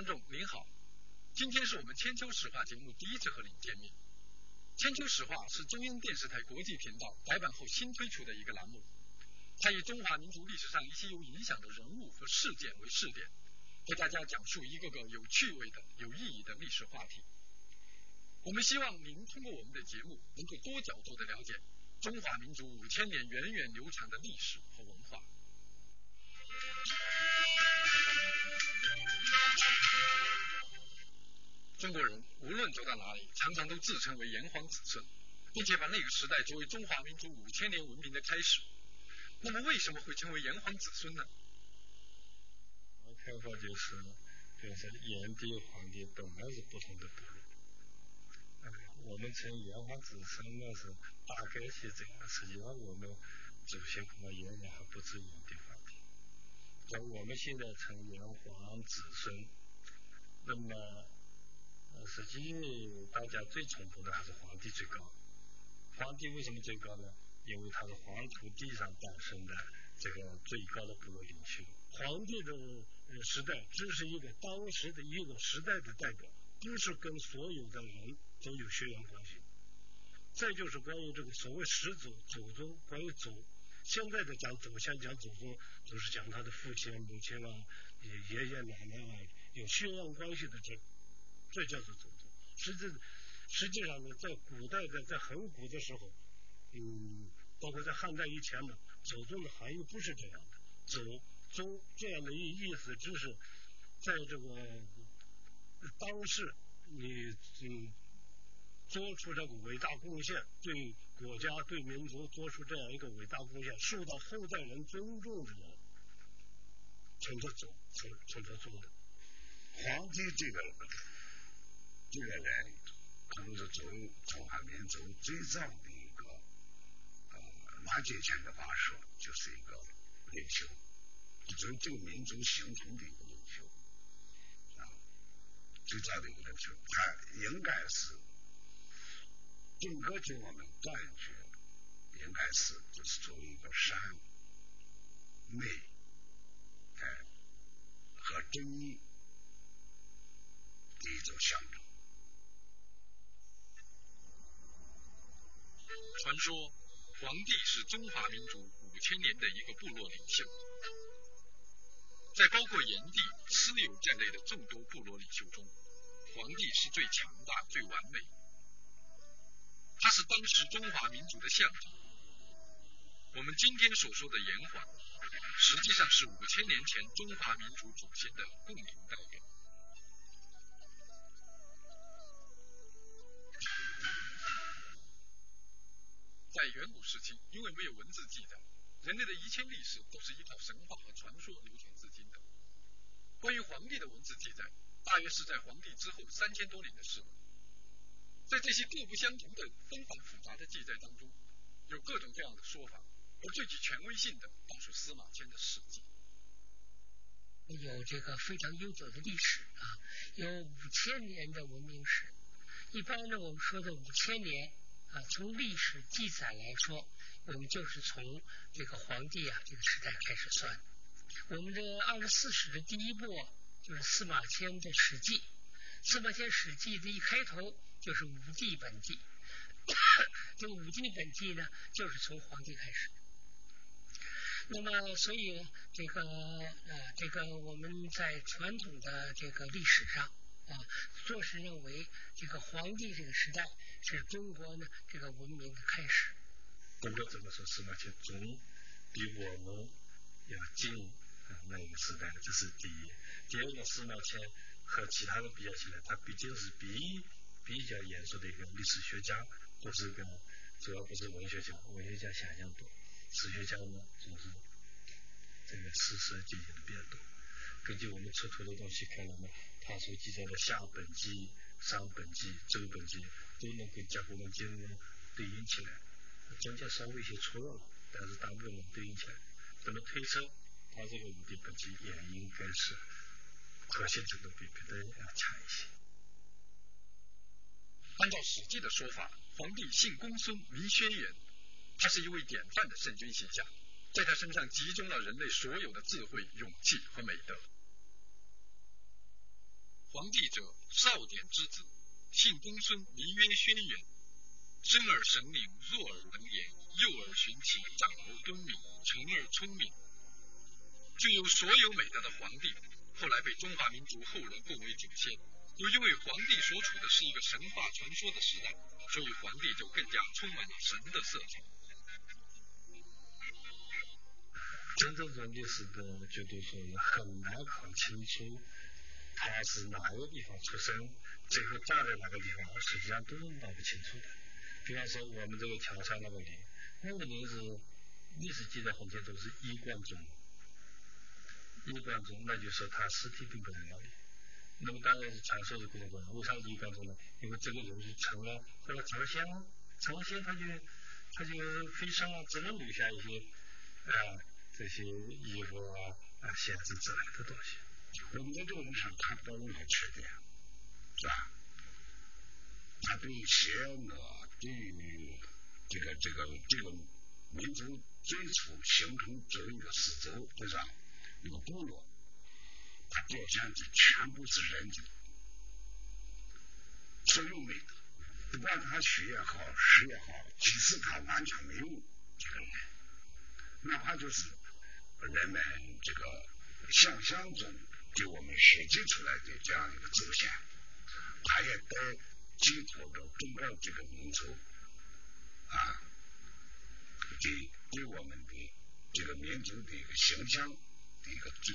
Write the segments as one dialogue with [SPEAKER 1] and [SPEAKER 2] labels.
[SPEAKER 1] 观众您好，今天是我们千秋史话节目第一次和您见面。千秋史话是中央电视台国际频道改版后新推出的一个栏目，它以中华民族历史上一些有影响的人物和事件为试点，为大家讲述一个个有趣味的、有意义的历史话题。我们希望您通过我们的节目，能够多角度的了解中华民族五千年源远流长的历史和文化。中国人无论走到哪里，常常都自称为炎黄子孙，并且把那个时代作为中华民族五千年文明的开始。那么，为什么会称为炎黄子孙呢？
[SPEAKER 2] 我看法就是，就是炎帝、黄帝本来是不同的部落。我们称炎黄子孙那，是大概是这样。实际上，我们祖先可能原来还不止炎帝、黄帝。像我们现在称炎黄子孙，那么。实际大家最崇拜的还是皇帝最高。皇帝为什么最高呢？因为他是黄土地上诞生的这个最高的部落领袖。皇帝的时代只是一个当时的一个时代的代表，不是跟所有的人都有血缘关系。再就是关于这个所谓始祖、祖宗，关于祖，现在的讲祖先、讲祖宗，都是讲他的父亲、母亲啊、爷爷奶奶啊，有血缘关系的这。这叫做祖宗。实际实际上呢，在古代的在很古的时候，嗯，包括在汉代以前呢，祖宗的含义不是这样的。祖宗这样的意意思，只是在这个当时你嗯做出这个伟大贡献，对国家对民族做出这样一个伟大贡献，受到后代人尊重的人，称作祖，称称作宗的。
[SPEAKER 3] 皇帝这个。这这个人可能是中中华民族最早的一个呃马节前的话说，就是一个领袖，就这个民族形成的一个领袖啊，最早的一个领袖，他应该是整个就我们感觉应该是就是作为一个善美哎和正义的一种象征。
[SPEAKER 1] 传说黄帝是中华民族五千年的一个部落领袖，在包括炎帝、蚩尤在内的众多部落领袖中，黄帝是最强大、最完美。他是当时中华民族的象征。我们今天所说的炎黄，实际上是五千年前中华民族祖先的共同代表。在远古时期，因为没有文字记载，人类的一切历史都是依靠神话和传说流传至今的。关于黄帝的文字记载，大约是在黄帝之后三千多年的事了。在这些各不相同的纷繁复杂的记载当中，有各种各样的说法，而最具权威性的，当属司马迁的《史记》。
[SPEAKER 4] 有这个非常悠久的历史啊，有五千年的文明史。一般呢，我们说的五千年。啊，从历史记载来说，我们就是从这个皇帝啊这个时代开始算。我们这二十四史的第一部就是司马迁的《史记》，司马迁《史记》的一开头就是武帝本纪。这个武帝本纪呢，就是从皇帝开始。那么，所以这个呃，这个我们在传统的这个历史上。啊，做是认为这个皇帝这个时代是中国呢这个文明的开始。
[SPEAKER 2] 不管怎么说，司马迁总比我们要近那个时代，这是第一。第二个，司马迁和其他人比较起来，他毕竟是比比较严肃的一个历史学家，不是个主要不是文学家，文学家想象多，史学家呢就是这个事实进行的比较多。根据我们出土的东西看来呢。他所记载的夏本纪、商本纪、周本纪都能跟甲骨文经文对应起来，中间稍微有些错了，但是大部分能对应起来。那么推测，他这个武帝本纪也应该是可信程度比别的要强一些。
[SPEAKER 1] 按照《史记》的说法，皇帝姓公孙，名轩辕，他是一位典范的圣君形象，在他身上集中了人类所有的智慧、勇气和美德。皇帝者，少典之子，姓公孙，名曰轩辕。生而神灵，弱而能言，幼而循其，长而敦敏，成而聪明，具有所有美德的皇帝，后来被中华民族后人奉为祖先。又因为皇帝所处的是一个神话传说的时代，所以皇帝就更加充满了神的色彩。
[SPEAKER 2] 真正从历史的角度说，很难搞清楚他是哪个地方出生，最后葬在哪个地方，实际上都是闹不清楚的。比方说我们这个桥上那个林，那个林是历史记载很清楚是衣冠冢，衣冠冢那就说他尸体并不在那里。那么当然是传说是非常多，为啥衣冠冢呢？因为这个人是成了后来成了仙了，成了仙他就他就飞升了，只能留下一些啊。这些衣服啊，鞋子之类的东西，
[SPEAKER 3] 我们在这个人上看不到任何缺点，是吧？他对邪恶，对这个这个这个民族最初形成这一个四周，对吧？那个部落，他表现的全部是人的所有美德，不管他学也好，识也好，其实他完全没有这个，哪怕就是。人们这个想象中给我们设计出来的这样一个走线，它也都寄托着中国这个民族啊，给给我们的这个民族的一个形象的一个最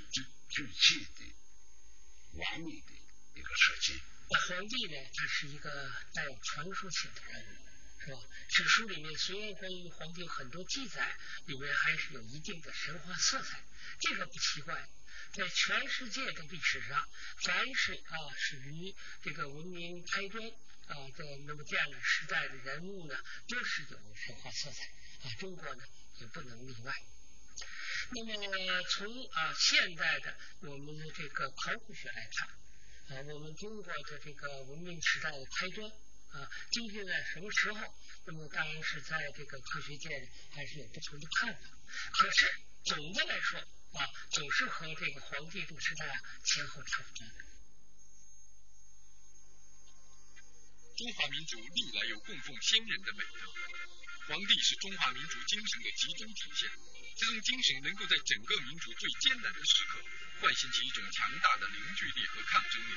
[SPEAKER 3] 最具体的完美的一个设计。
[SPEAKER 4] 皇帝呢，他是一个带有传说性的人。是吧？史书里面虽然关于皇帝很多记载，里面还是有一定的神话色彩，这个不奇怪。在全世界的历史上，凡是啊属于这个文明开端啊的那么这样的时代的人物呢，都是有神话色彩啊。中国呢也不能例外。那么从啊现代的我们的这个考古学来看啊，我们中国的这个文明时代的开端。啊，究竟在什么时候？那么当然是在这个科学界还是有不同的看法。可是总的来说啊，总是和这个皇帝都时代前后差不多。
[SPEAKER 1] 中华民族历来有供奉先人的美德，皇帝是中华民族精神的集中体现。这种精神能够在整个民族最艰难的时刻，唤醒起一种强大的凝聚力和抗争力，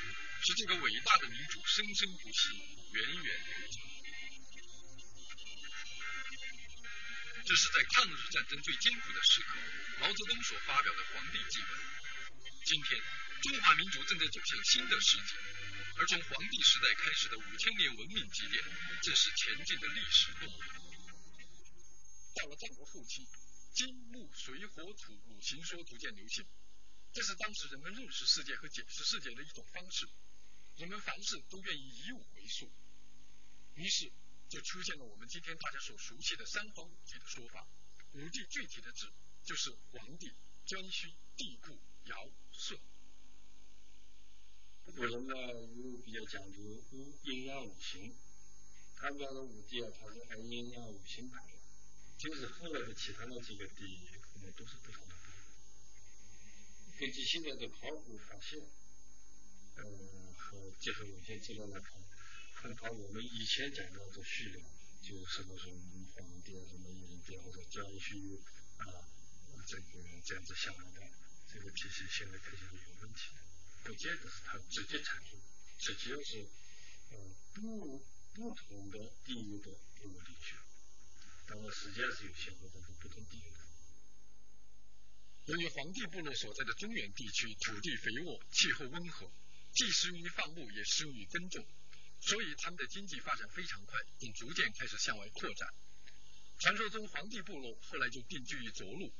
[SPEAKER 1] 使这个伟大的民族生生不息。源远流长，这是在抗日战争最艰苦的时刻，毛泽东所发表的皇帝祭文。今天，中华民族正在走向新的世纪，而从黄帝时代开始的五千年文明积淀，正是前进的历史动力。到了战国后期，金木水火土五行说逐渐流行，这是当时人们认识世界和解释世界的一种方式。人们凡事都愿意以五为数，于是就出现了我们今天大家所熟悉的三皇五帝的说法。五帝具体的指就是黄帝、颛顼、帝喾、尧、舜。
[SPEAKER 2] 古人呢又比较讲究五阴阳五行，他们讲的五帝啊，他是按阴阳五行排的，就是后来的其他的几个帝可能都是不同的。根据现在的考古发现，嗯。和结合有些资料来看，恐怕我们以前讲到的序列，就什么什么皇帝啊，什么炎帝或者颛顼啊，这个这样子下来的，这个体系现在看起来有问题，不见得是它直接产生，直接是呃不不同的地域的部落地区，当然时间是有先后，但是不同地域的。
[SPEAKER 1] 由于黄帝部落所在的中原地区土地肥沃，气候温和。既适用于放牧，也适用于耕种，所以他们的经济发展非常快，并逐渐开始向外扩展。传说中，黄帝部落后来就定居于涿鹿，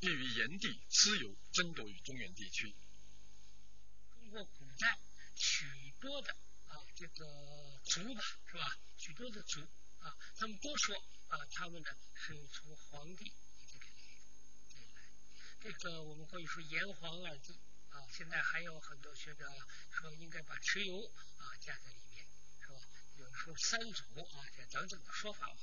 [SPEAKER 1] 并与炎帝、蚩尤争夺于中原地区。
[SPEAKER 4] 许多的啊这个族吧，是吧？许多的族啊，他们都说啊，他们呢是从黄帝这个来。这个我们可以说炎黄二帝。啊，现在还有很多学者说应该把蚩尤啊加在里面，是吧？有说三族啊这等等的说法吧。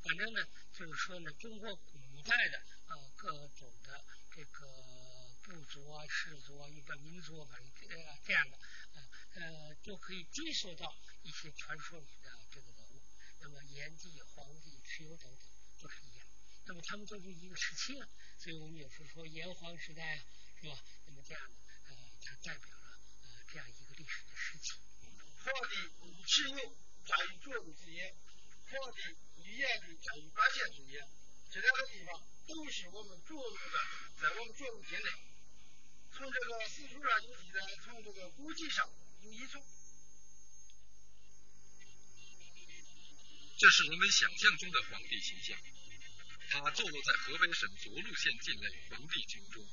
[SPEAKER 4] 反正呢，就是说呢，中国古代的啊各种的这个部族啊、氏族啊、一个民族啊，呃这样的啊呃都可以追溯到一些传说里的这个人物。那么炎帝、黄帝、蚩尤等等都是一样。那么他们都是一个时期了，所以我们有时候说炎黄时代是吧？那么这样的呃，它代表了呃这样一个历史的时期。
[SPEAKER 5] 黄帝与蚩尤在于着陆之间，黄帝与炎帝在于八线之间，这两个地方都是我们着陆的，在我们着陆境内。从这个史书上有记载，从这个古籍上有依存。
[SPEAKER 1] 这是人们想象中的皇帝形象。他坐落在河北省涿鹿县境内皇帝城中。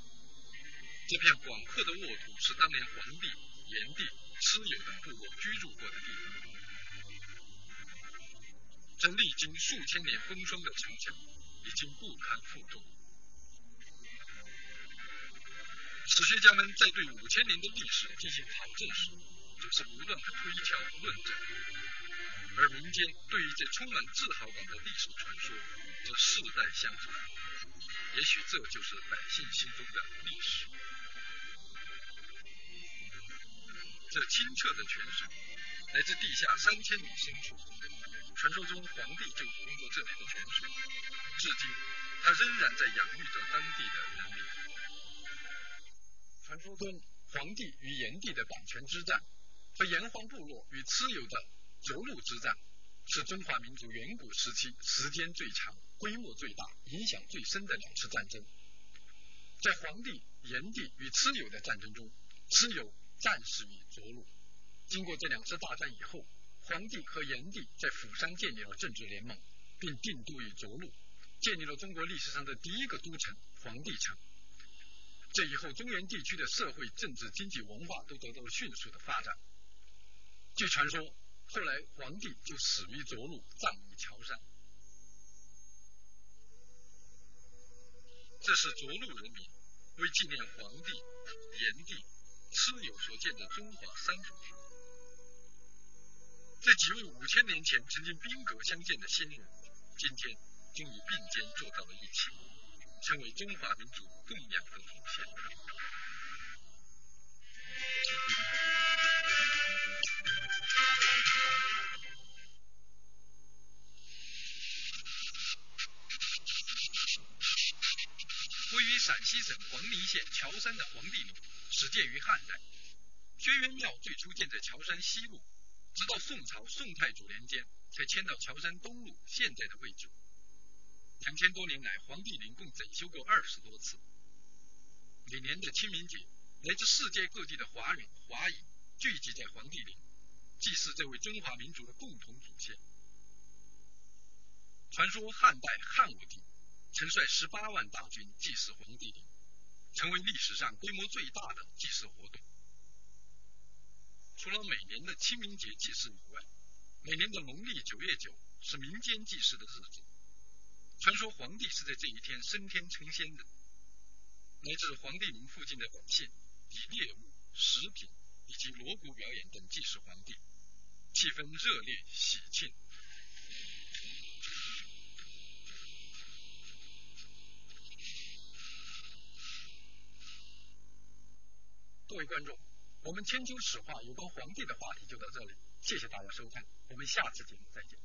[SPEAKER 1] 这片广阔的沃土是当年皇帝、炎帝、蚩尤等部落居住过的地方。这历经数千年风霜的城墙已经不堪负重。史学家们在对五千年的历史进行考证时，总是不断的推敲论证，而民间对于这充满自豪感的历史传说。则世代相传，也许这就是百姓心中的历史。这清澈的泉水来自地下三千米深处，传说中皇帝就饮过这里的泉水，至今他仍然在养育着当地的人民。传说中黄帝与炎帝的阪泉之战和炎黄部落与蚩尤的涿鹿之战，是中华民族远古时期时间最长。规模最大、影响最深的两次战争，在黄帝、炎帝与蚩尤的战争中，蚩尤战死于涿鹿。经过这两次大战以后，黄帝和炎帝在釜山建立了政治联盟，并定都于涿鹿，建立了中国历史上的第一个都城——黄帝城。这以后，中原地区的社会、政治、经济、文化都得到了迅速的发展。据传说，后来皇帝就死于涿鹿，葬于桥山。这是涿鹿人民为纪念黄帝、炎帝、蚩尤所建的中华三府堂。这几位五千年前曾经兵戈相见的先人，今天终于并肩坐到了一起，成为中华民族供养的祖先。位于陕西省黄陵县乔山的黄帝陵，始建于汉代。轩辕庙最初建在乔山西路，直到宋朝宋太祖年间才迁到乔山东路现在的位置。两千多年来，黄帝陵共整修过二十多次。每年的清明节，来自世界各地的华人华裔聚集在黄帝陵，祭祀这位中华民族的共同祖先。传说汉代汉武帝。曾率十八万大军祭祀黄帝陵，成为历史上规模最大的祭祀活动。除了每年的清明节祭祀以外，每年的农历九月九是民间祭祀的日子。传说皇帝是在这一天升天成仙的。来自黄帝陵附近的百姓以猎物、食品以及锣鼓表演等祭祀皇帝，气氛热烈喜庆。各位观众，我们千秋史话有关皇帝的话题就到这里，谢谢大家收看，我们下次节目再见。